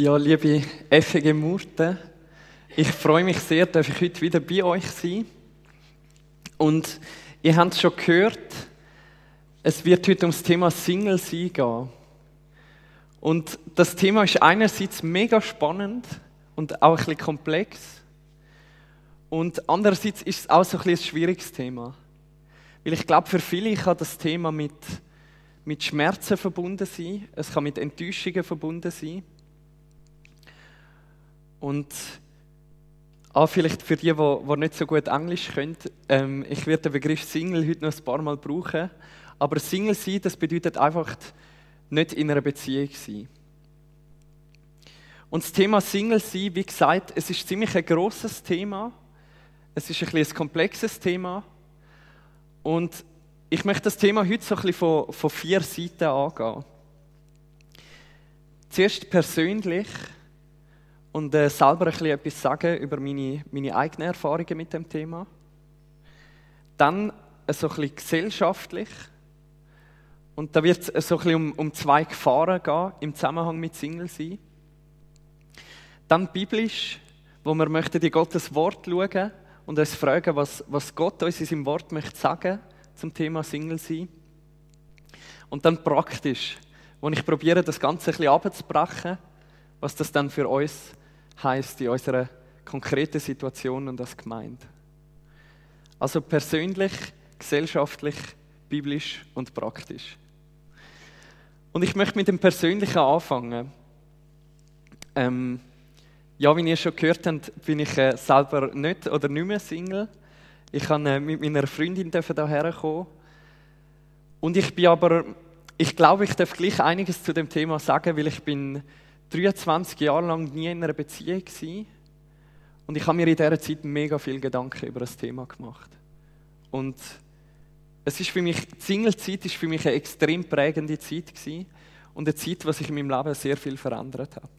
Ja, liebe FG Murten, ich freue mich sehr, dass ich heute wieder bei euch sein Und ihr habt es schon gehört, es wird heute ums Thema Single sein gehen. Und das Thema ist einerseits mega spannend und auch ein bisschen komplex. Und andererseits ist es auch so ein, bisschen ein schwieriges Thema. Weil ich glaube, für viele kann das Thema mit, mit Schmerzen verbunden sein, es kann mit Enttäuschungen verbunden sein. Und auch vielleicht für die, die, nicht so gut Englisch können, ähm, ich werde den Begriff Single heute noch ein paar Mal brauchen. Aber Single sein, das bedeutet einfach nicht in einer Beziehung sein. Und das Thema Single sein, wie gesagt, es ist ziemlich ein großes Thema. Es ist ein, ein komplexes Thema. Und ich möchte das Thema heute so ein bisschen von, von vier Seiten angehen. Zuerst persönlich und äh, selber ein etwas sagen über meine, meine eigenen Erfahrungen mit dem Thema. Dann äh, so ein bisschen gesellschaftlich. Und da wird es so ein um, um zwei Gefahren gehen im Zusammenhang mit Single sein. Dann biblisch, wo wir möchten in Gottes Wort schauen und uns fragen, was, was Gott uns in seinem Wort möchte sagen zum Thema Single sein. Und dann praktisch, wo ich probiere, das Ganze ein bisschen abzubrechen, was das dann für uns heißt in unserer konkreten Situation und als Gemeinde. Also persönlich, gesellschaftlich, biblisch und praktisch. Und ich möchte mit dem Persönlichen anfangen. Ähm, ja, wie ihr schon gehört habt, bin ich äh, selber nicht oder nicht mehr Single. Ich kann äh, mit meiner Freundin hierher kommen. Und ich bin aber, ich glaube, ich darf gleich einiges zu dem Thema sagen, weil ich bin 23 Jahre lang nie in einer Beziehung gewesen. Und ich habe mir in dieser Zeit mega viel Gedanken über das Thema gemacht. Und es ist für mich, die Single-Zeit ist für mich eine extrem prägende Zeit gewesen und eine Zeit, die sich in meinem Leben sehr viel verändert hat.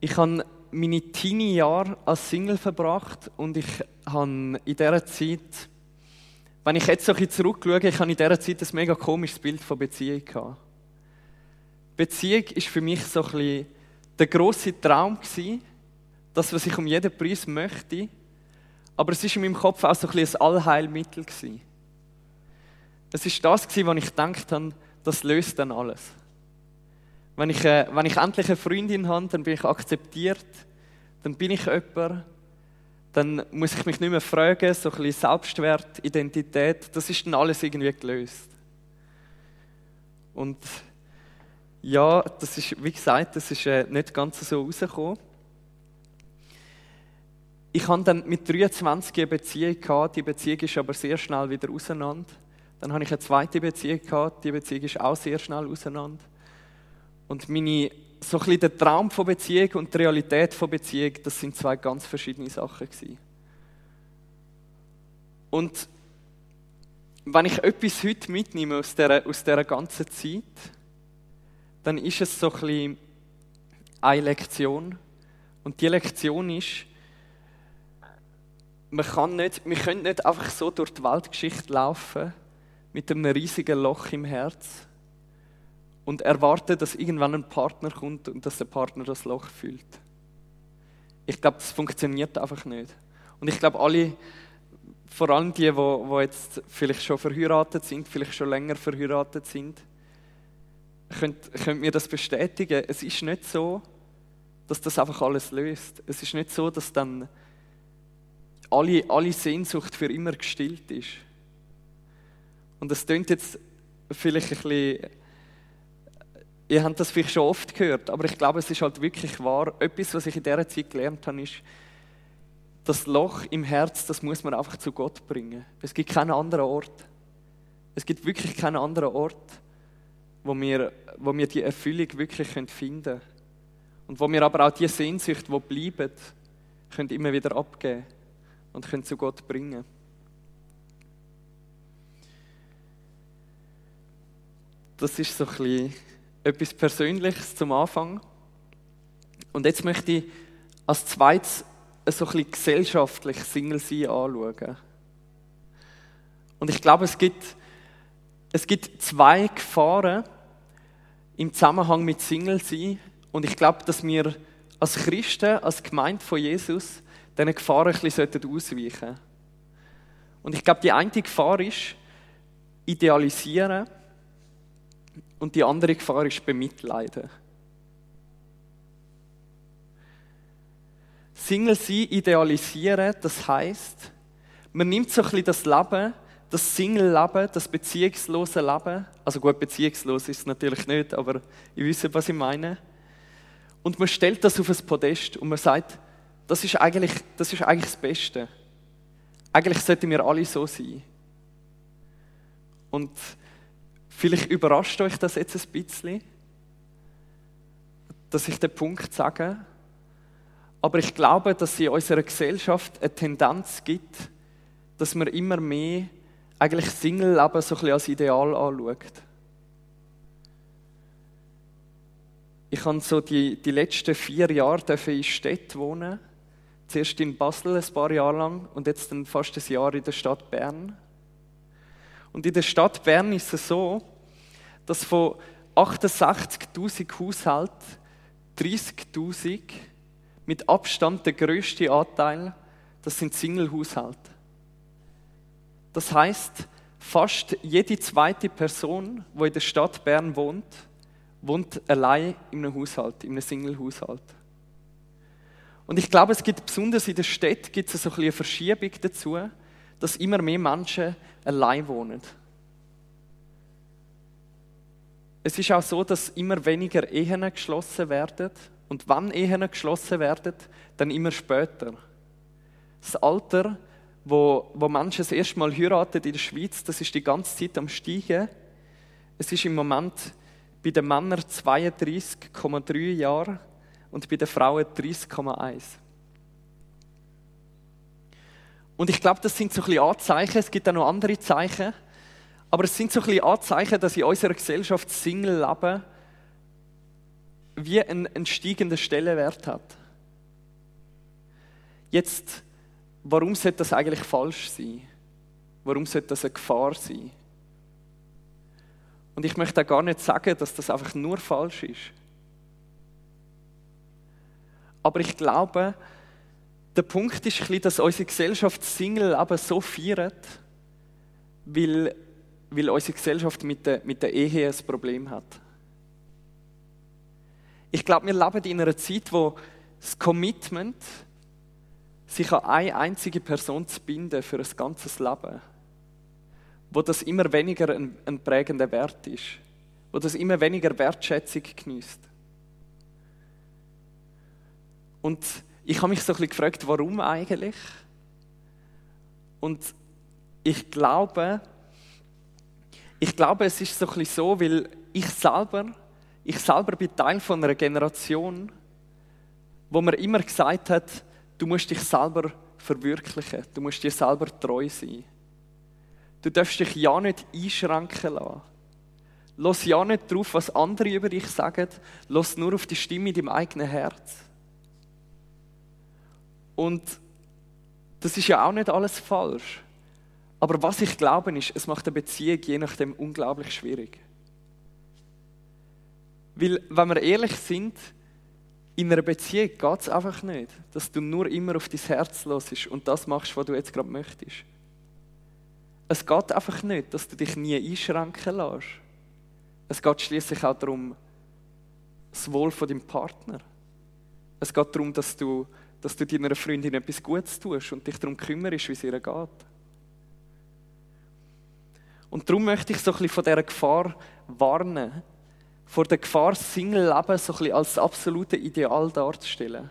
Ich habe meine Teenie-Jahre als Single verbracht und ich habe in dieser Zeit, wenn ich jetzt so ein bisschen zurückschaue, ich habe in dieser Zeit ein mega komisches Bild von Beziehung gehabt. Beziehung ist für mich so ein bisschen der große Traum gewesen, das, was ich um jeden Preis möchte. Aber es ist in meinem Kopf auch so ein, bisschen ein Allheilmittel gewesen. Es ist das gewesen, was ich gedacht habe, das löst dann alles. Wenn ich, äh, wenn ich endlich eine Freundin habe, dann bin ich akzeptiert, dann bin ich jemand, dann muss ich mich nicht mehr fragen, so ein bisschen Selbstwert, Identität, das ist dann alles irgendwie gelöst. Und ja, das ist, wie gesagt, das ist äh, nicht ganz so rausgekommen. Ich hatte dann mit 23 eine Beziehung gehabt, die Beziehung ist aber sehr schnell wieder auseinander. Dann habe ich eine zweite Beziehung gehabt, die Beziehung ist auch sehr schnell auseinander. Und meine, so ein bisschen der Traum von Beziehung und die Realität von Beziehung, das sind zwei ganz verschiedene Sachen gewesen. Und wenn ich etwas heute mitnehme aus dieser, aus dieser ganzen Zeit, dann ist es so ein bisschen eine Lektion. Und die Lektion ist, man kann nicht, wir können nicht einfach so durch die Weltgeschichte laufen mit einem riesigen Loch im Herz und erwarten, dass irgendwann ein Partner kommt und dass der Partner das Loch füllt. Ich glaube, das funktioniert einfach nicht. Und ich glaube, alle, vor allem die, die jetzt vielleicht schon verheiratet sind, vielleicht schon länger verheiratet sind, könnt, könnt mir das bestätigen. Es ist nicht so, dass das einfach alles löst. Es ist nicht so, dass dann alle, alle Sehnsucht für immer gestillt ist. Und das klingt jetzt vielleicht ein bisschen, ihr habt das vielleicht schon oft gehört, aber ich glaube, es ist halt wirklich wahr. Etwas, was ich in dieser Zeit gelernt habe, ist, das Loch im Herz, das muss man einfach zu Gott bringen. Es gibt keinen anderen Ort. Es gibt wirklich keinen anderen Ort, wo wir, wo wir die Erfüllung wirklich finden können. Und wo wir aber auch die Sehnsucht, die bleiben, können immer wieder abgeben und können zu Gott bringen. Das ist so ein etwas Persönliches zum Anfang. Und jetzt möchte ich als zweites so ein gesellschaftlich Single sein anschauen. Und ich glaube, es gibt es gibt zwei Gefahren im Zusammenhang mit Single sein. Und ich glaube, dass wir als Christen, als Gemeinde von Jesus, diesen Gefahren ein bisschen ausweichen sollten. Und ich glaube, die eine Gefahr ist, idealisieren und die andere Gefahr ist bemitleiden. Single sein, idealisieren, das heißt, man nimmt so ein bisschen das Leben, das Single-Leben, das beziehungslose Leben, also gut, beziehungslos ist es natürlich nicht, aber ihr wisst, was ich meine. Und man stellt das auf ein Podest und man sagt, das ist eigentlich das, ist eigentlich das Beste. Eigentlich sollten wir alle so sein. Und vielleicht überrascht euch das jetzt ein bisschen, dass ich den Punkt sage. Aber ich glaube, dass es in unserer Gesellschaft eine Tendenz gibt, dass man immer mehr eigentlich Single-Leben so ein bisschen als Ideal anschaut. Ich habe so die, die letzten vier Jahre in Städten wohnen. Zuerst in Basel ein paar Jahre lang und jetzt dann fast ein Jahr in der Stadt Bern. Und in der Stadt Bern ist es so, dass von 68.000 Haushalten 30.000 mit Abstand der größte Anteil, das sind Single-Haushalte. Das heißt, fast jede zweite Person, die in der Stadt Bern wohnt, wohnt allein in einem Haushalt, in einem Single-Haushalt. Und ich glaube, es gibt besonders in der Stadt gibt es so ein eine Verschiebung dazu, dass immer mehr Menschen allein wohnen. Es ist auch so, dass immer weniger Ehen geschlossen werden und wann Ehen geschlossen werden, dann immer später. Das Alter wo, wo Menschen das erste Mal heiraten in der Schweiz, das ist die ganze Zeit am Steigen. Es ist im Moment bei den Männern 32,3 Jahre und bei den Frauen 30,1. Und ich glaube, das sind so ein bisschen Anzeichen, es gibt auch noch andere Zeichen, aber es sind so ein bisschen Anzeichen, dass in unserer Gesellschaft Single-Leben wie einen, einen steigenden Stellenwert hat. Jetzt warum sollte das eigentlich falsch sein? Warum sollte das eine Gefahr sein? Und ich möchte auch gar nicht sagen, dass das einfach nur falsch ist. Aber ich glaube, der Punkt ist bisschen, dass unsere Gesellschaft Single aber so feiert, weil, weil unsere Gesellschaft mit der, mit der Ehe ein Problem hat. Ich glaube, wir leben in einer Zeit, wo das Commitment, sich an eine einzige Person zu binden für ein ganzes Leben, wo das immer weniger ein, ein prägender Wert ist, wo das immer weniger Wertschätzung genießt. Und ich habe mich so ein bisschen gefragt, warum eigentlich? Und ich glaube, ich glaube, es ist so ein bisschen so, weil ich selber, ich selber bin Teil von einer Generation, wo man immer gesagt hat, Du musst dich selber verwirklichen. Du musst dir selber treu sein. Du darfst dich ja nicht einschränken lassen. Lass ja nicht darauf, was andere über dich sagen. Lass nur auf die Stimme in deinem eigenen Herz. Und das ist ja auch nicht alles falsch. Aber was ich glaube, ist, es macht eine Beziehung je nachdem unglaublich schwierig. Weil, wenn wir ehrlich sind, in einer Beziehung geht es einfach nicht, dass du nur immer auf dein Herz losest und das machst, was du jetzt gerade möchtest. Es geht einfach nicht, dass du dich nie einschränken lässt. Es geht schließlich auch darum, das Wohl von deinem Partner. Es geht darum, dass du, dass du deiner Freundin etwas Gutes tust und dich darum kümmerst, wie es ihr geht. Und darum möchte ich so ein bisschen von dieser Gefahr warnen, vor der Gefahr, Single-Leben so ein bisschen als absolute Ideal darzustellen.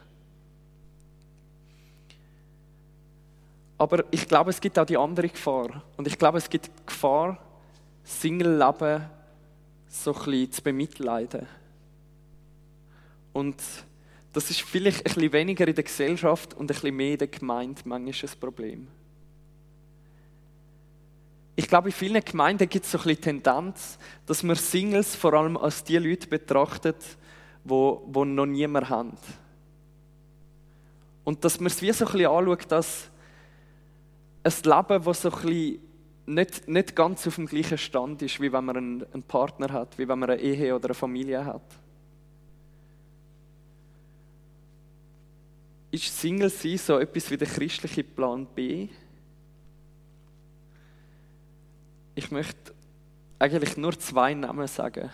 Aber ich glaube, es gibt auch die andere Gefahr. Und ich glaube, es gibt die Gefahr, Single-Leben so ein bisschen zu bemitleiden. Und das ist vielleicht ein bisschen weniger in der Gesellschaft und ein bisschen mehr in der Gemeinde manchmal ein Problem. Ich glaube, in vielen Gemeinden gibt es so ein bisschen Tendenz, dass man Singles vor allem als die Leute betrachtet, wo, wo noch niemand haben. Und dass man es wie so ein bisschen anschaut, dass ein Leben, das so ein bisschen nicht, nicht ganz auf dem gleichen Stand ist, wie wenn man einen, einen Partner hat, wie wenn man eine Ehe oder eine Familie hat. Ist Single sein so etwas wie der christliche Plan B? Ich möchte eigentlich nur zwei Namen sagen.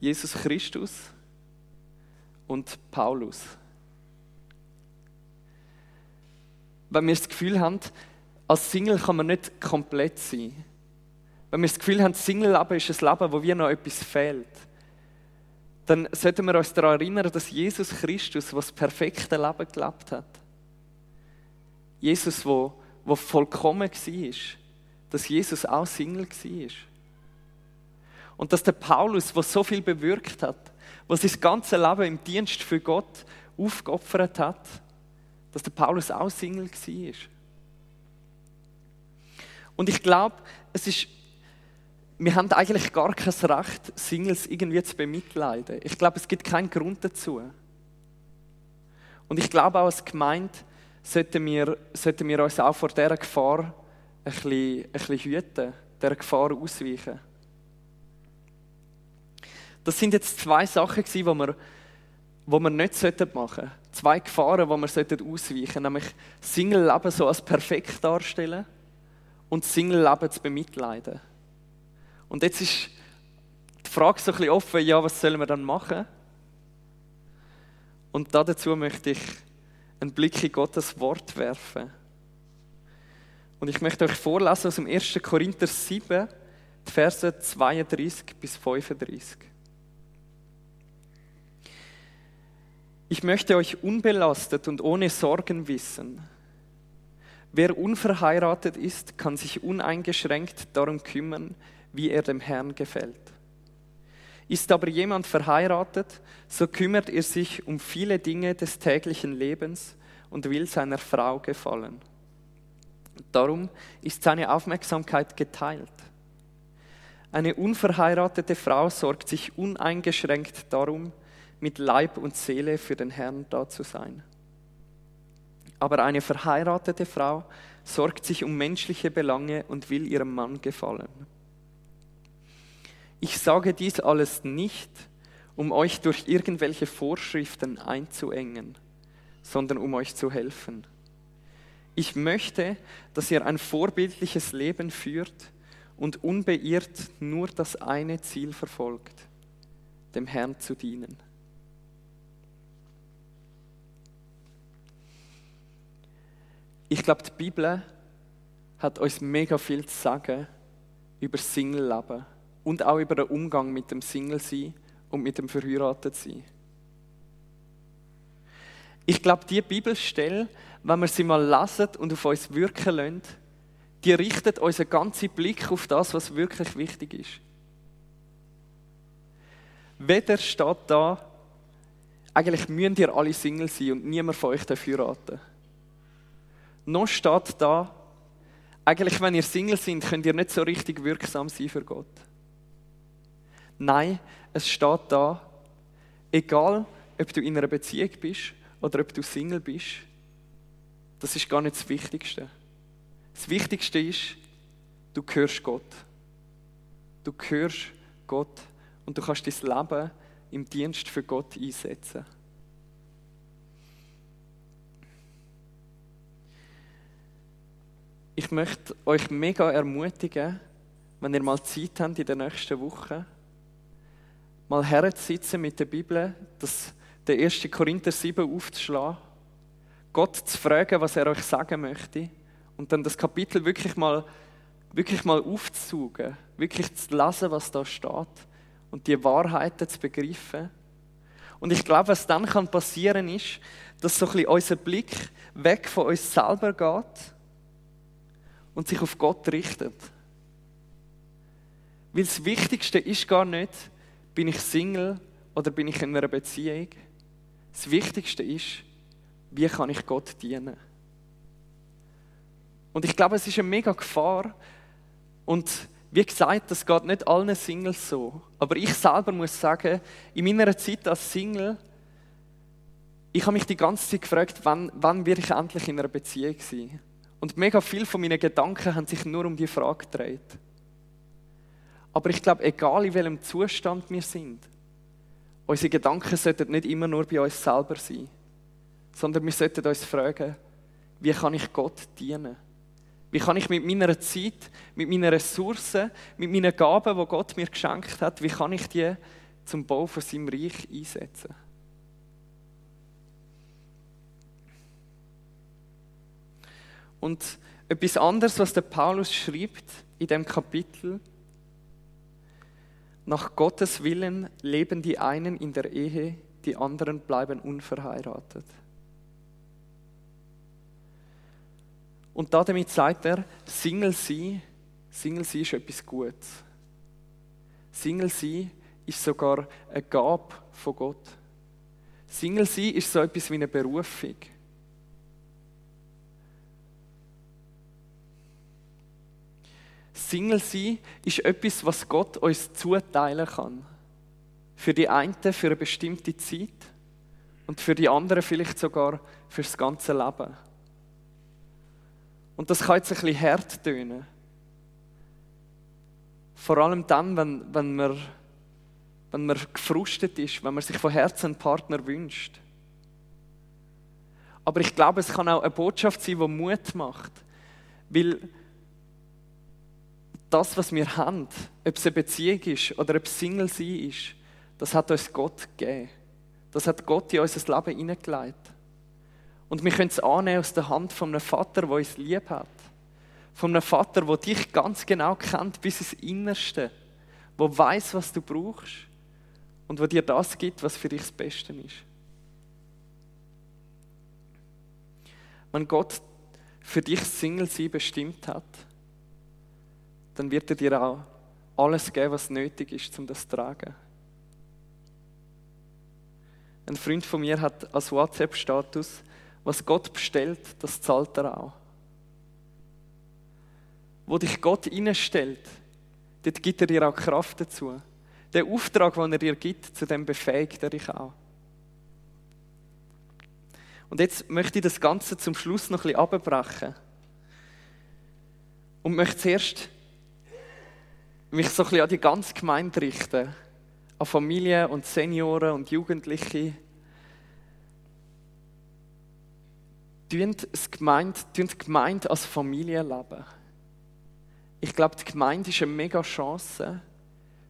Jesus Christus und Paulus. Wenn wir das Gefühl haben, als Single kann man nicht komplett sein. Wenn wir das Gefühl haben, Single-Leben ist ein Leben, wo wir noch etwas fehlt, dann sollten wir uns daran erinnern, dass Jesus Christus, der das perfekte Leben gelebt hat, Jesus, wo vollkommen war, dass Jesus auch Single war. Und dass der Paulus, der so viel bewirkt hat, was sein ganzes Leben im Dienst für Gott aufgeopfert hat, dass der Paulus auch Single war. Und ich glaube, es ist, wir haben eigentlich gar kein Recht, Singles irgendwie zu bemitleiden. Ich glaube, es gibt keinen Grund dazu. Und ich glaube auch als Gemeinde sollten wir, sollten wir uns auch vor dieser Gefahr ein bisschen, ein bisschen hüten, dieser Gefahr ausweichen. Das sind jetzt zwei Sachen, die wir, die wir nicht machen sollten. Zwei Gefahren, die wir ausweichen sollten. Nämlich Single-Leben so als perfekt darstellen und Single-Leben zu bemitleiden. Und jetzt ist die Frage so ein bisschen offen, ja, was sollen wir dann machen? Und dazu möchte ich einen Blick in Gottes Wort werfen. Und ich möchte euch vorlesen aus dem 1. Korinther 7, die Verse 32 bis 35. Ich möchte euch unbelastet und ohne Sorgen wissen. Wer unverheiratet ist, kann sich uneingeschränkt darum kümmern, wie er dem Herrn gefällt. Ist aber jemand verheiratet, so kümmert er sich um viele Dinge des täglichen Lebens und will seiner Frau gefallen. Darum ist seine Aufmerksamkeit geteilt. Eine unverheiratete Frau sorgt sich uneingeschränkt darum, mit Leib und Seele für den Herrn da zu sein. Aber eine verheiratete Frau sorgt sich um menschliche Belange und will ihrem Mann gefallen. Ich sage dies alles nicht, um euch durch irgendwelche Vorschriften einzuengen, sondern um euch zu helfen. Ich möchte, dass ihr ein vorbildliches Leben führt und unbeirrt nur das eine Ziel verfolgt, dem Herrn zu dienen. Ich glaube, die Bibel hat uns mega viel zu sagen über Single-Leben und auch über den Umgang mit dem Single-Sein und mit dem Verheiratet-Sein. Ich glaube, die Bibelstelle, wenn wir sie mal lesen und auf uns wirken lassen, die richtet unseren ganzen Blick auf das, was wirklich wichtig ist. Weder steht da, eigentlich müssen ihr alle Single sein und niemand von euch heiraten noch steht da, eigentlich, wenn ihr Single sind, könnt ihr nicht so richtig wirksam sein für Gott. Nein, es steht da, egal ob du in einer Beziehung bist oder ob du Single bist, das ist gar nicht das Wichtigste. Das Wichtigste ist, du gehörst Gott. Du gehörst Gott und du kannst dein Leben im Dienst für Gott einsetzen. ich möchte euch mega ermutigen, wenn ihr mal Zeit habt in den nächsten Wochen, mal herzusitzen mit der Bibel, das, der 1. Korinther 7 aufzuschlagen, Gott zu fragen, was er euch sagen möchte und dann das Kapitel wirklich mal, wirklich mal aufzusaugen, wirklich zu lesen, was da steht und die Wahrheiten zu begreifen. Und ich glaube, was dann kann passieren ist, dass so ein bisschen unser Blick weg von uns selber geht und sich auf Gott richtet. Weil das Wichtigste ist gar nicht, bin ich Single oder bin ich in einer Beziehung. Das Wichtigste ist, wie kann ich Gott dienen. Und ich glaube, es ist eine mega Gefahr. Und wie gesagt, das geht nicht allen Singles so. Aber ich selber muss sagen, in meiner Zeit als Single, ich habe mich die ganze Zeit gefragt, wann, wann werde ich endlich in einer Beziehung sein? Und mega viel von meinen Gedanken haben sich nur um die Frage gedreht. Aber ich glaube, egal in welchem Zustand wir sind, unsere Gedanken sollten nicht immer nur bei uns selber sein, sondern wir sollten uns fragen, wie kann ich Gott dienen? Wie kann ich mit meiner Zeit, mit meinen Ressourcen, mit meinen Gaben, die Gott mir geschenkt hat, wie kann ich die zum Bau von seinem Reich einsetzen? Und etwas anderes, was der Paulus schreibt in dem Kapitel, nach Gottes Willen leben die einen in der Ehe, die anderen bleiben unverheiratet. Und damit sagt er, Single sein, Single sein ist etwas Gutes. Single sein ist sogar eine Gabe von Gott. Single sein ist so etwas wie eine Berufung. Single sein ist etwas, was Gott uns zuteilen kann. Für die einen für eine bestimmte Zeit und für die anderen vielleicht sogar fürs ganze Leben. Und das kann jetzt ein bisschen hart tönen. Vor allem dann, wenn, wenn, man, wenn man gefrustet ist, wenn man sich von Herzen einen Partner wünscht. Aber ich glaube, es kann auch eine Botschaft sein, die Mut macht. Weil das, was wir haben, ob es eine Beziehung ist oder ob es Single sein ist, das hat uns Gott gegeben. Das hat Gott in unser Leben hineingelegt. Und wir können es annehmen aus der Hand von einem Vater, der uns lieb hat. Von einem Vater, der dich ganz genau kennt, bis ins Innerste. Der weiß, was du brauchst. Und der dir das gibt, was für dich das Beste ist. Wenn Gott für dich Single sein bestimmt hat, dann wird er dir auch alles geben, was nötig ist, um das zu tragen. Ein Freund von mir hat als WhatsApp-Status, was Gott bestellt, das zahlt er auch. Wo dich Gott innenstellt, dort gibt er dir auch Kraft dazu. Der Auftrag, den er dir gibt, zu dem befähigt er dich auch. Und jetzt möchte ich das Ganze zum Schluss noch ein bisschen abbrechen. Und möchte zuerst mich so ein bisschen an die ganze Gemeinde richten. An Familien und Senioren und Jugendliche, tun die Gemeinde als Familie leben. Ich glaube, die Gemeinde ist eine mega Chance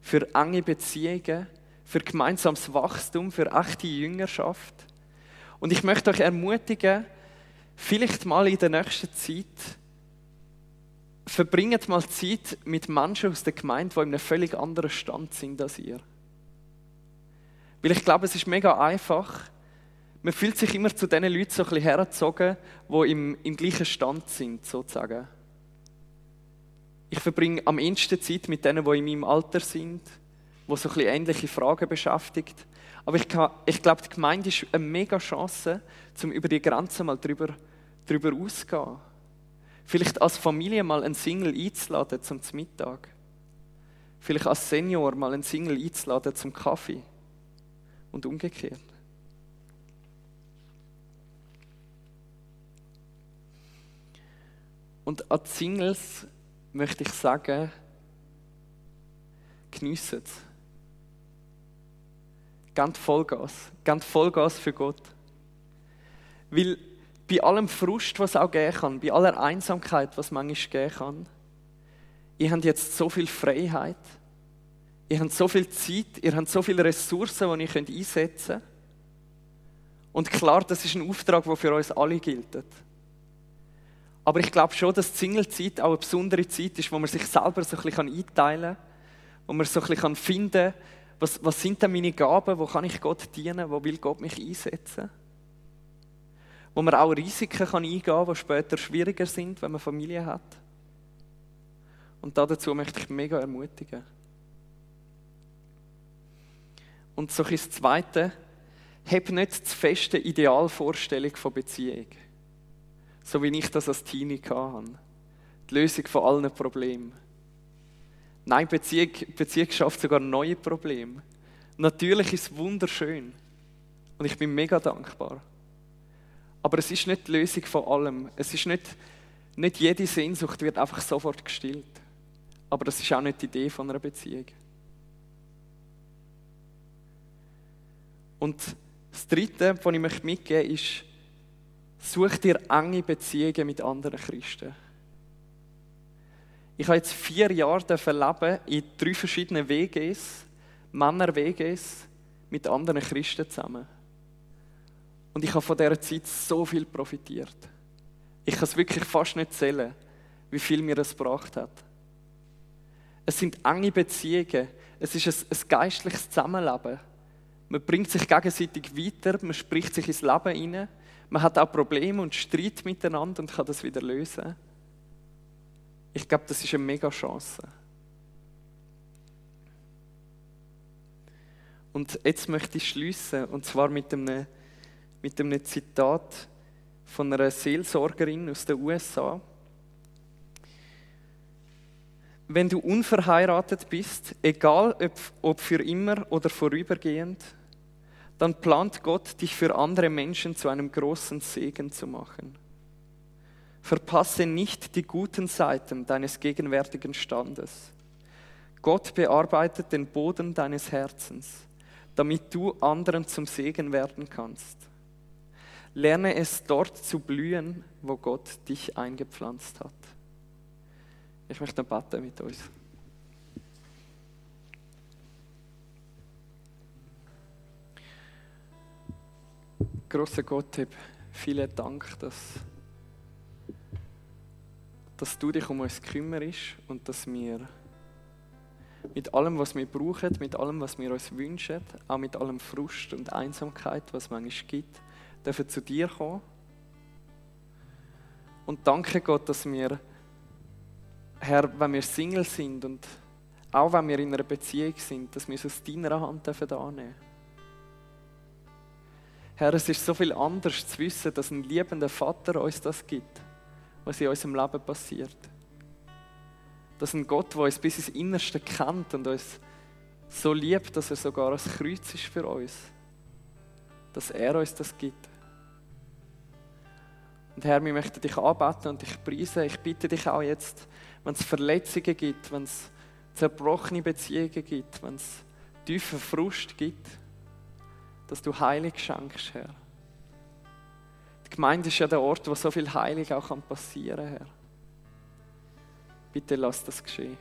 für enge Beziehungen, für gemeinsames Wachstum, für echte Jüngerschaft. Und ich möchte euch ermutigen, vielleicht mal in der nächsten Zeit, verbringt mal Zeit mit Menschen aus der Gemeinde, die in einem völlig anderen Stand sind als ihr. Weil ich glaube, es ist mega einfach, man fühlt sich immer zu den Leuten so ein bisschen hergezogen, die im, im gleichen Stand sind, sozusagen. Ich verbringe am ehesten Zeit mit denen, die in meinem Alter sind, die so ein bisschen ähnliche Fragen beschäftigt. Aber ich, ich glaube, die Gemeinde ist eine mega Chance, um über die Grenzen mal drüber, drüber auszugehen. Vielleicht als Familie mal einen Single einzuladen zum Mittag. Vielleicht als Senior mal einen Single einzuladen zum Kaffee. Und umgekehrt. Und an die Singles möchte ich sagen, geniessen es. Vollgas. Gebt Vollgas für Gott. Weil bei allem Frust, was auch gehen kann, bei aller Einsamkeit, was manchmal gehen kann, ihr habt jetzt so viel Freiheit, ihr habt so viel Zeit, ihr habt so viele Ressourcen, die ihr einsetzen könnt. Und klar, das ist ein Auftrag, der für uns alle gilt. Aber ich glaube schon, dass die Singlezeit auch eine besondere Zeit ist, wo man sich selber so ein bisschen einteilen kann, wo man so ein bisschen finden kann, was, was sind denn meine Gaben, wo kann ich Gott dienen, wo will Gott mich einsetzen. Wo man auch Risiken kann eingehen kann, die später schwieriger sind, wenn man Familie hat. Und dazu möchte ich mega ermutigen. Und so ist das Zweite, hab nicht zu feste Idealvorstellung von Beziehung so wie ich das als Teenie hatte. Die Lösung von allen Problemen. Nein, Beziehung, Beziehung schafft sogar neue Probleme. Natürlich ist es wunderschön und ich bin mega dankbar. Aber es ist nicht die Lösung von allem. Es ist nicht Nicht jede Sehnsucht wird einfach sofort gestillt. Aber das ist auch nicht die Idee von einer Beziehung. Und das Dritte, was ich mitgeben möchte, ist, such dir enge Beziehungen mit anderen Christen. Ich habe jetzt vier Jahre leben in drei verschiedenen WGs, Männer-WGs, mit anderen Christen zusammen. Und ich habe von dieser Zeit so viel profitiert. Ich kann es wirklich fast nicht zählen, wie viel mir das gebracht hat. Es sind enge Beziehungen. Es ist ein, ein geistliches Zusammenleben. Man bringt sich gegenseitig weiter, man spricht sich ins Leben hinein. Man hat auch Probleme und Streit miteinander und kann das wieder lösen. Ich glaube, das ist eine mega Chance. Und jetzt möchte ich schließen und zwar mit einem, mit einem Zitat von einer Seelsorgerin aus den USA. Wenn du unverheiratet bist, egal ob, für immer oder vorübergehend, dann plant Gott, dich für andere Menschen zu einem großen Segen zu machen. Verpasse nicht die guten Seiten deines gegenwärtigen Standes. Gott bearbeitet den Boden deines Herzens, damit du anderen zum Segen werden kannst. Lerne es dort zu blühen, wo Gott dich eingepflanzt hat. Ich möchte beten mit uns. Großer Gott, vielen Dank, dass, dass du dich um uns kümmerst und dass wir mit allem, was wir brauchen, mit allem, was wir uns wünschen, auch mit allem Frust und Einsamkeit, was es manchmal gibt, dürfen zu dir kommen. Und danke Gott, dass wir, Herr, wenn wir Single sind und auch wenn wir in einer Beziehung sind, dass wir es aus deiner Hand dürfen annehmen Herr, es ist so viel anders zu wissen, dass ein liebender Vater uns das gibt, was in unserem Leben passiert. Dass ein Gott, der uns bis ins Innerste kennt und uns so liebt, dass er sogar ein Kreuz ist für uns. Dass er uns das gibt. Und Herr, wir möchten dich anbeten und dich preisen. Ich bitte dich auch jetzt, wenn es Verletzungen gibt, wenn es zerbrochene Beziehungen gibt, wenn es tiefen Frust gibt, dass du Heilig schenkst, Herr. Die Gemeinde ist ja der Ort, wo so viel Heilig auch passieren kann, Herr. Bitte lass das geschehen.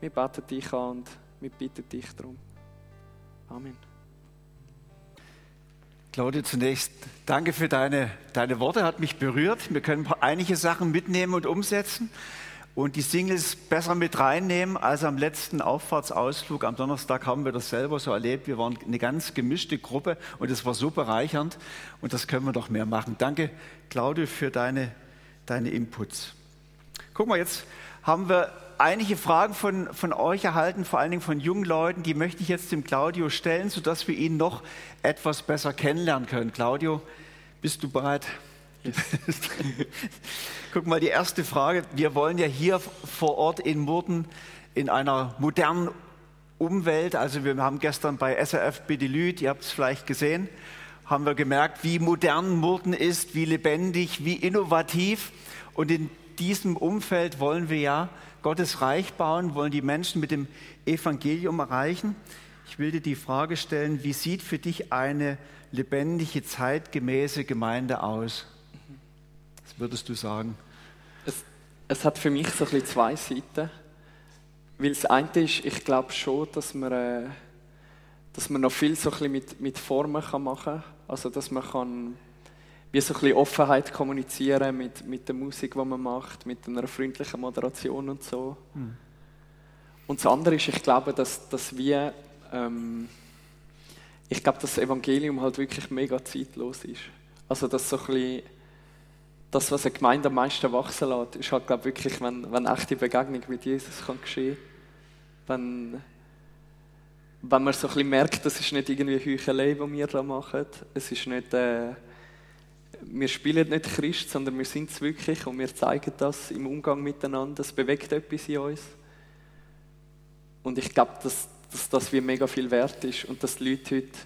Wir beten dich an und wir bitten dich darum. Amen. Claudia, zunächst danke für deine, deine Worte, hat mich berührt. Wir können einige Sachen mitnehmen und umsetzen und die Singles besser mit reinnehmen als am letzten Auffahrtsausflug. Am Donnerstag haben wir das selber so erlebt. Wir waren eine ganz gemischte Gruppe und es war so bereichernd und das können wir doch mehr machen. Danke, Claudia, für deine, deine Inputs. Guck mal, jetzt haben wir einige Fragen von, von euch erhalten, vor allen Dingen von jungen Leuten, die möchte ich jetzt dem Claudio stellen, sodass wir ihn noch etwas besser kennenlernen können. Claudio, bist du bereit? Yes. Guck mal, die erste Frage. Wir wollen ja hier vor Ort in Murden in einer modernen Umwelt, also wir haben gestern bei SRF Bedelüt, ihr habt es vielleicht gesehen, haben wir gemerkt, wie modern Murden ist, wie lebendig, wie innovativ. Und in diesem Umfeld wollen wir ja Gottes Reich bauen, wollen die Menschen mit dem Evangelium erreichen. Ich will dir die Frage stellen, wie sieht für dich eine lebendige, zeitgemäße Gemeinde aus? Was würdest du sagen? Es, es hat für mich so ein bisschen zwei Seiten. Weil das eine ist, ich glaube schon, dass man, äh, dass man noch viel so ein bisschen mit, mit Formen kann machen kann. Also, dass man kann wie so ein bisschen Offenheit kommunizieren mit, mit der Musik, die man macht, mit einer freundlichen Moderation und so. Mhm. Und das andere ist, ich glaube, dass, dass wir, ähm, ich glaube, dass das Evangelium halt wirklich mega zeitlos ist. Also, dass so ein bisschen, das, was eine Gemeinde am meisten wachsen lässt, ist halt, glaube wirklich, wenn, wenn echte Begegnung mit Jesus kann geschehen kann. Wenn, wenn man so ein bisschen merkt, das ist nicht irgendwie Heuchelei, die wir da machen. Es ist nicht... Äh, wir spielen nicht Christ, sondern wir sind es wirklich und wir zeigen das im Umgang miteinander. Es bewegt etwas in uns. Und ich glaube, dass, dass das wie mega viel wert ist und dass die Leute heute,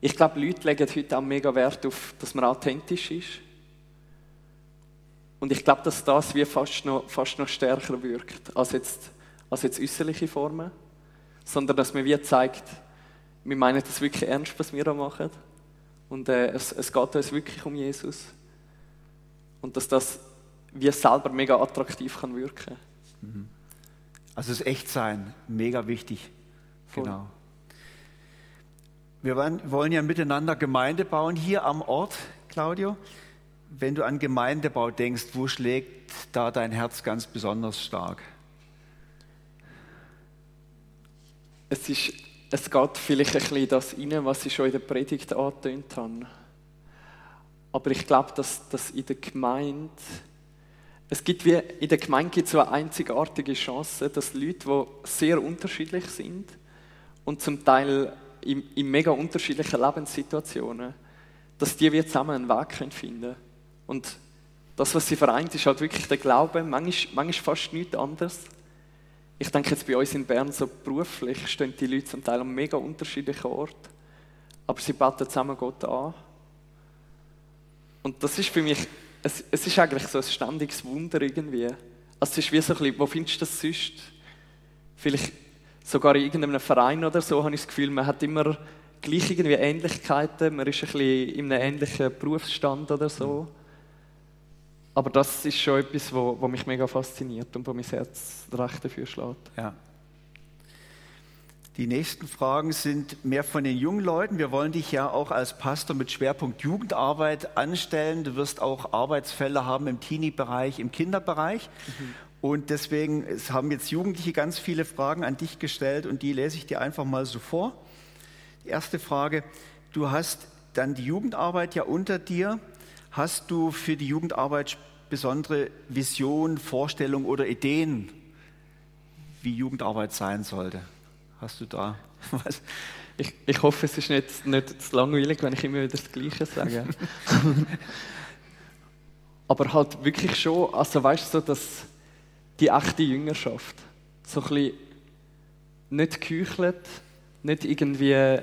ich glaube, Leute legen heute auch mega Wert auf, dass man authentisch ist. Und ich glaube, dass das wie fast noch, fast noch stärker wirkt als jetzt, als jetzt äußerliche Formen, sondern dass man wie zeigt, wir meinen das wirklich ernst, was wir da machen. Und äh, es, es geht uns wirklich um Jesus. Und dass das wie selber mega attraktiv kann wirken. Mhm. Also das Echtsein, mega wichtig. Voll. Genau. Wir wollen ja miteinander Gemeinde bauen hier am Ort, Claudio. Wenn du an Gemeindebau denkst, wo schlägt da dein Herz ganz besonders stark? Es, ist, es geht vielleicht ein bisschen das rein, was ich schon in der Predigt angetönt habe. Aber ich glaube, dass, dass in der Gemeinde, es gibt wie, in der Gemeinde gibt es so eine einzigartige Chance, dass Leute, die sehr unterschiedlich sind und zum Teil in, in mega unterschiedlichen Lebenssituationen, dass die wie zusammen einen Weg finden können. Und das, was sie vereint, ist halt wirklich der Glaube, manchmal, manchmal fast nichts anderes. Ich denke jetzt bei uns in Bern so beruflich stehen die Leute zum Teil an mega unterschiedlichen Orten, aber sie beten zusammen Gott an. Und das ist für mich, es, es ist eigentlich so ein ständiges Wunder irgendwie. Also es ist wie so ein bisschen, wo findest du das sonst? Vielleicht sogar in irgendeinem Verein oder so habe ich das Gefühl, man hat immer gleich irgendwie Ähnlichkeiten, man ist ein bisschen in einem ähnlichen Berufsstand oder so. Aber das ist schon etwas, wo, wo mich mega fasziniert und wo mein Herz recht dafür schlägt. Ja. Die nächsten Fragen sind mehr von den jungen Leuten. Wir wollen dich ja auch als Pastor mit Schwerpunkt Jugendarbeit anstellen. Du wirst auch Arbeitsfälle haben im Teenie-Bereich, im Kinderbereich. Mhm. Und deswegen haben jetzt Jugendliche ganz viele Fragen an dich gestellt und die lese ich dir einfach mal so vor. Die erste Frage, du hast dann die Jugendarbeit ja unter dir. Hast du für die Jugendarbeit besondere Visionen, Vorstellungen oder Ideen, wie Jugendarbeit sein sollte? Hast du da was? Ich, ich hoffe, es ist nicht, nicht zu langweilig, wenn ich immer wieder das Gleiche sage. Aber halt wirklich schon, also weißt du, dass die echte Jüngerschaft so ein bisschen nicht geheuchelt, nicht irgendwie,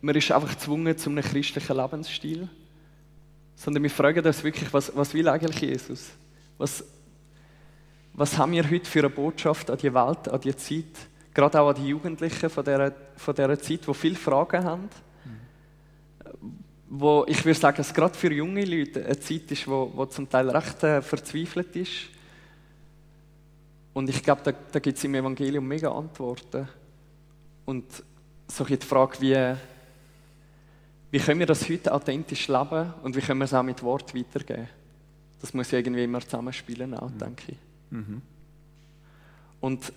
man ist einfach gezwungen zu einem christlichen Lebensstil sondern wir fragen uns wirklich, was, was will eigentlich Jesus? Was, was haben wir heute für eine Botschaft an die Welt, an die Zeit, gerade auch an die Jugendlichen von dieser, von dieser Zeit, die viele Fragen haben? Wo ich würde sagen, es gerade für junge Leute eine Zeit ist, wo, wo zum Teil recht äh, verzweifelt ist. Und ich glaube, da, da gibt es im Evangelium mega Antworten. Und so die Frage, wie, wie können wir das heute authentisch leben und wie können wir es auch mit Wort weitergeben? Das muss irgendwie immer zusammenspielen, auch, mhm. denke ich. Mhm. Und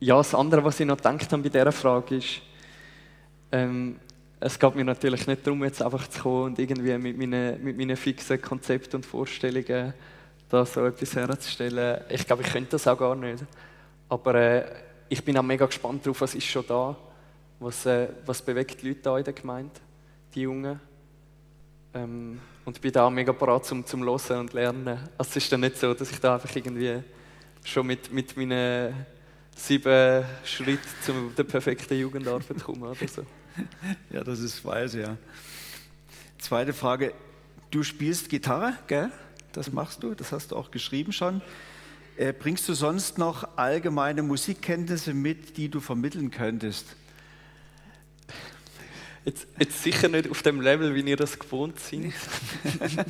ja, das andere, was ich noch gedacht habe bei dieser Frage ist, ähm, es geht mir natürlich nicht darum, jetzt einfach zu kommen und irgendwie mit meinen, mit meinen fixen Konzepten und Vorstellungen da so etwas herzustellen. Ich glaube, ich könnte das auch gar nicht. Aber äh, ich bin auch mega gespannt darauf, was ist schon da, was, äh, was bewegt die Leute da in der Gemeinde die Jungen. Ähm, und bin da mega bereit zum, zum Hören und Lernen. Also es ist dann nicht so, dass ich da einfach irgendwie schon mit, mit meinen sieben Schritten zu der perfekten Jugendarbeit komme oder so. Ja, das ist weise, ja. Zweite Frage. Du spielst Gitarre, gell? Das machst du, das hast du auch geschrieben schon. Äh, bringst du sonst noch allgemeine Musikkenntnisse mit, die du vermitteln könntest? Jetzt, jetzt sicher nicht auf dem Level, wie ihr das gewohnt seid.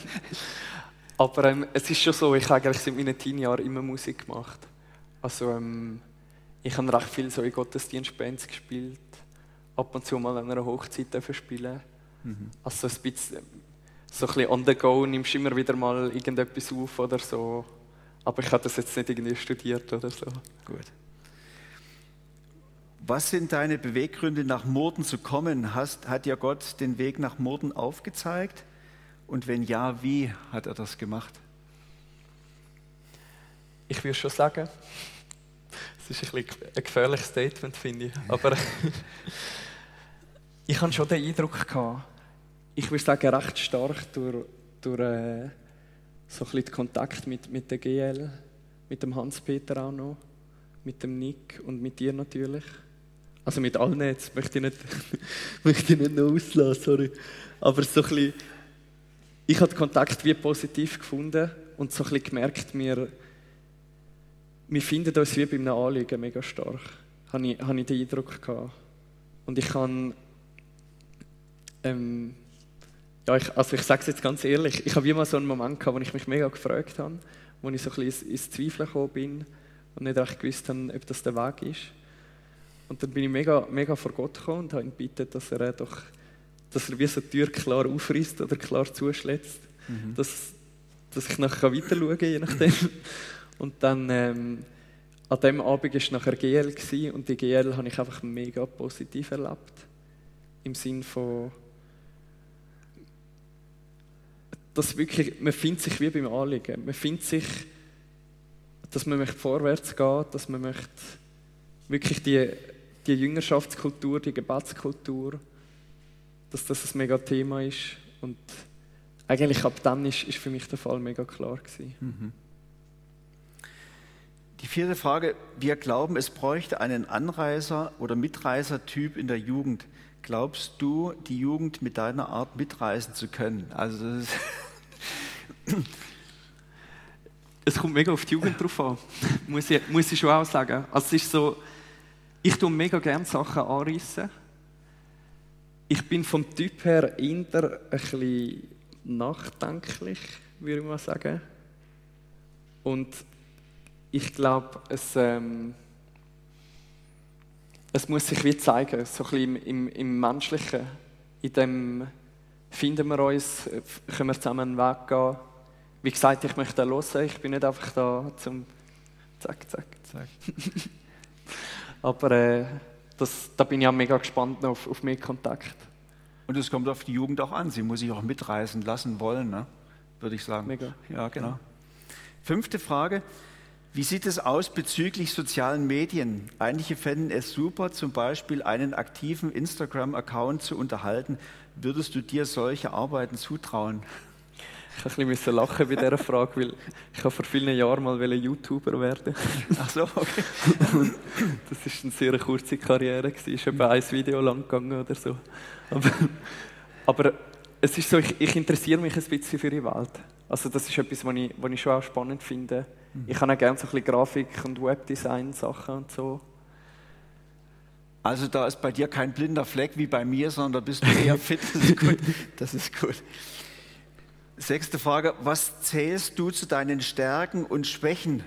Aber ähm, es ist schon so, ich habe eigentlich seit meinen Teenjahren immer Musik gemacht. Also ähm, ich habe recht viel so in Gottesdienstbands gespielt. Ab und zu mal an einer Hochzeit spielen. Mhm. Also ein bisschen, so ein bisschen on the go, nimmst immer wieder mal irgendetwas auf oder so. Aber ich habe das jetzt nicht irgendwie studiert oder so. Gut. Was sind deine Beweggründe, nach Morden zu kommen? Hast, hat dir Gott den Weg nach Morden aufgezeigt? Und wenn ja, wie hat er das gemacht? Ich würde schon sagen, es ist ein, ein gefährliches Statement, finde ich. Aber ich habe schon den Eindruck gehabt, ich würde sagen, recht stark durch, durch äh, so ein bisschen den Kontakt mit, mit der GL, mit dem Hans-Peter auch noch, mit dem Nick und mit dir natürlich. Also mit allen jetzt möchte ich nicht, möchte ich nicht noch auslassen, sorry. Aber so ein bisschen, ich habe den Kontakt wie positiv gefunden und so ein bisschen gemerkt, wir, wir finden uns wie bei einem Anliegen mega stark. Habe ich, habe ich den Eindruck gehabt. Und ich kann, ähm, ja, ich, also ich sage es jetzt ganz ehrlich, ich habe mal so einen Moment gehabt, wo ich mich mega gefragt habe, wo ich so ein bisschen ins, ins Zweifeln gekommen bin und nicht recht gewusst habe, ob das der Weg ist. Und dann bin ich mega, mega vor Gott gekommen und habe ihn gebeten, dass er doch, dass er wie so die Tür klar aufreißt oder klar zuschlägt, mhm. dass, dass ich nachher weiter schauen kann, je nachdem. Und dann, ähm, an dem Abend war nachher GL gewesen, und die GL habe ich einfach mega positiv erlebt. Im Sinn von, dass wirklich, man findet sich wie beim Anliegen. Man findet sich, dass man möchte vorwärts geht, dass man möchte wirklich die, die Jüngerschaftskultur, die Gebetskultur, dass das ein mega Thema ist. Und eigentlich ab dann ist, ist für mich der Fall mega klar gewesen. Mhm. Die vierte Frage, wir glauben, es bräuchte einen Anreiser- oder Mitreisertyp in der Jugend. Glaubst du, die Jugend mit deiner Art mitreisen zu können? Also das ist es kommt mega auf die Jugend drauf an, muss ich, muss ich schon auch sagen. Also es ist so, ich tue mega gerne Sachen anreißen. Ich bin vom Typ her eher ein bisschen nachdenklich, würde ich mal sagen. Und ich glaube, es, ähm, es muss sich wie zeigen, so ein bisschen im, im, im Menschlichen. In dem finden wir uns, können wir zusammen einen Weg gehen wie gesagt, ich möchte hören, ich bin nicht einfach da zum Zack, Zack, Zack. Aber äh, das, da bin ich auch mega gespannt auf, auf mehr Kontakt. Und es kommt auf die Jugend auch an. Sie muss sich auch mitreisen lassen wollen, ne? würde ich sagen. Mega. Ja, genau. Ja. Fünfte Frage. Wie sieht es aus bezüglich sozialen Medien? Einige fänden es super, zum Beispiel einen aktiven Instagram-Account zu unterhalten. Würdest du dir solche Arbeiten zutrauen? Ich musste ein lachen bei dieser Frage, weil ich vor vielen Jahren mal YouTuber werden Ach so, okay. das war eine sehr kurze Karriere, es ist etwa ein Video lang gegangen oder so. Aber, aber es ist so, ich, ich, interessiere mich ein bisschen für die Welt. Also das ist etwas, was ich, was ich schon auch spannend finde. Mhm. Ich habe auch gerne so ein bisschen Grafik und Webdesign-Sachen und so. Also da ist bei dir kein blinder Fleck wie bei mir, sondern da bist du eher fit. Das ist gut. Das ist gut. Sechste Frage, was zählst du zu deinen Stärken und Schwächen?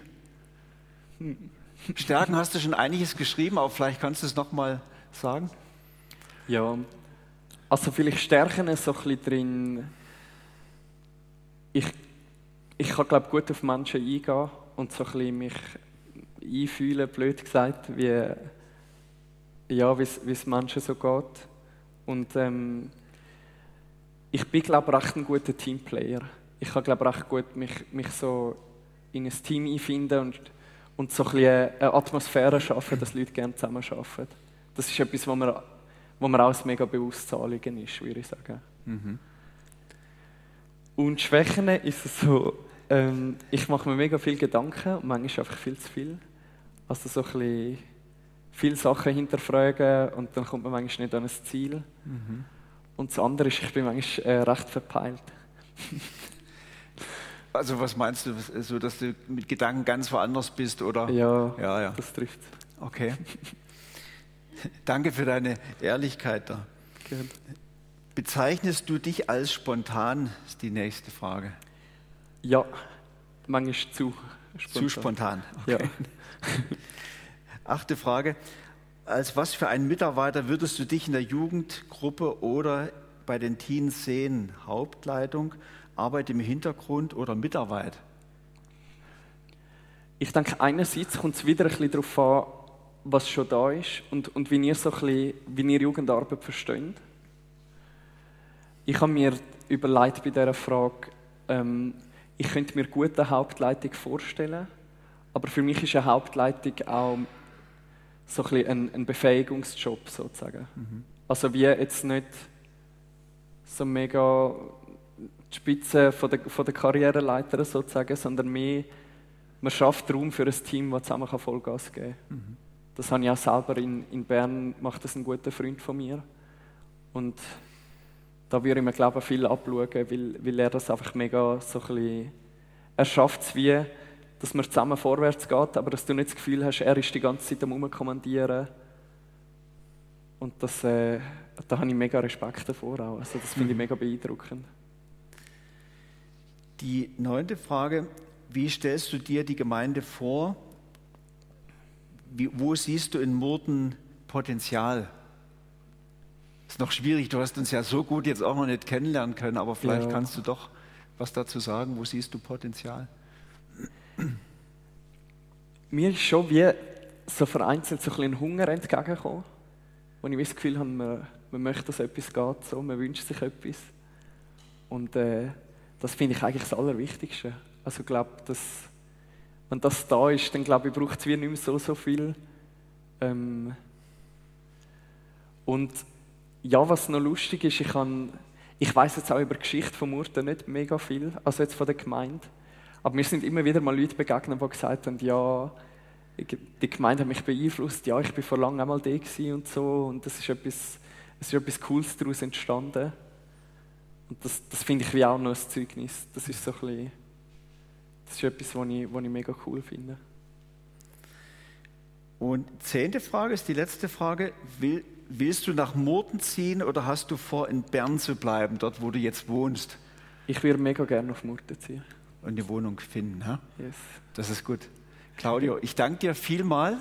Stärken hast du schon einiges geschrieben, aber vielleicht kannst du es nochmal sagen. Ja, also vielleicht Stärken ist so ein bisschen drin. Ich, ich kann glaube gut auf Menschen eingehen und so ein bisschen mich einfühlen, blöd gesagt, wie ja, es Menschen so geht. Und ähm, ich bin, glaube ich, recht ein guter Teamplayer. Ich kann, glaube ich, recht gut mich, mich so in ein Team einfinden und, und so ein bisschen eine Atmosphäre schaffen, dass Leute gerne zusammen arbeiten. Das ist etwas, wo mir, wo mir auch mega bewusstes Anliegen ist, würde ich sagen. Mhm. Und Schwächen ist es so, ähm, ich mache mir mega viel Gedanken und manchmal einfach viel zu viel. Also so ein bisschen viele Sachen hinterfragen und dann kommt man manchmal nicht an ein Ziel. Mhm. Und das andere ist, ich bin manchmal äh, recht verpeilt. Also was meinst du, so dass du mit Gedanken ganz woanders bist, oder? Ja, ja, ja. das trifft. Okay. Danke für deine Ehrlichkeit da. Gerne. Bezeichnest du dich als spontan, ist die nächste Frage. Ja, manchmal zu spontan. Zu spontan, okay. Ja. Achte Frage, als was für einen Mitarbeiter würdest du dich in der Jugendgruppe oder bei den Teens sehen? Hauptleitung, Arbeit im Hintergrund oder Mitarbeit? Ich denke, einerseits kommt es wieder ein bisschen darauf an, was schon da ist und, und wie, ihr so ein bisschen, wie ihr Jugendarbeit versteht. Ich habe mir überlegt bei dieser Frage, ähm, ich könnte mir gut eine Hauptleitung vorstellen, aber für mich ist eine Hauptleitung auch so ein, ein, ein Befähigungsjob sozusagen. Mhm. Also wie jetzt nicht so mega die Spitze von der, von der Karriereleiter sozusagen, sondern mehr, man schafft Raum für ein Team, das zusammen Vollgas geben kann. Mhm. Das habe ich auch selber in, in Bern, macht das ein guter Freund von mir. Und da würde ich mir, glaube ich, viel abschauen, weil, weil er das einfach mega so ein bisschen er schafft es wie, dass man zusammen vorwärts geht, aber dass du nicht das Gefühl hast, er ist die ganze Zeit am Rumkommandieren. Und das, äh, da habe ich mega Respekt davor auch. Also das finde ich mega beeindruckend. Die neunte Frage, wie stellst du dir die Gemeinde vor? Wie, wo siehst du in Murten Potenzial? Ist noch schwierig, du hast uns ja so gut jetzt auch noch nicht kennenlernen können, aber vielleicht Ja. kannst du doch was dazu sagen. Wo siehst du Potenzial? Mir ist schon wie so vereinzelt so ein bisschen Hunger entgegengekommen, wo ich das Gefühl habe, man, man möchte, dass etwas geht, so, man wünscht sich etwas. Und äh, das finde ich eigentlich das Allerwichtigste. Also ich glaube, dass, wenn das da ist, dann glaube ich, braucht es wie nicht mehr so, so viel. Ähm, und ja, was noch lustig ist, ich, ich weiß jetzt auch über die Geschichte von Murten nicht mega viel, also jetzt von der Gemeinde. Aber mir sind immer wieder mal Leute begegnet, die gesagt haben, ja, die Gemeinde hat mich beeinflusst, ja, ich bin vor langem einmal da und so und das ist etwas, es ist etwas Cooles daraus entstanden. Und das, das finde ich wie auch noch ein Zeugnis. Das ist so ein bisschen, das ist etwas, was ich, was ich mega cool finde. Und zehnte Frage ist die letzte Frage. Will, willst du nach Murten ziehen oder hast du vor, in Bern zu bleiben, dort wo du jetzt wohnst Ich würde mega gerne auf Murten ziehen. Und eine Wohnung finden? Ha? Yes. Das ist gut. Claudio, ich danke dir vielmal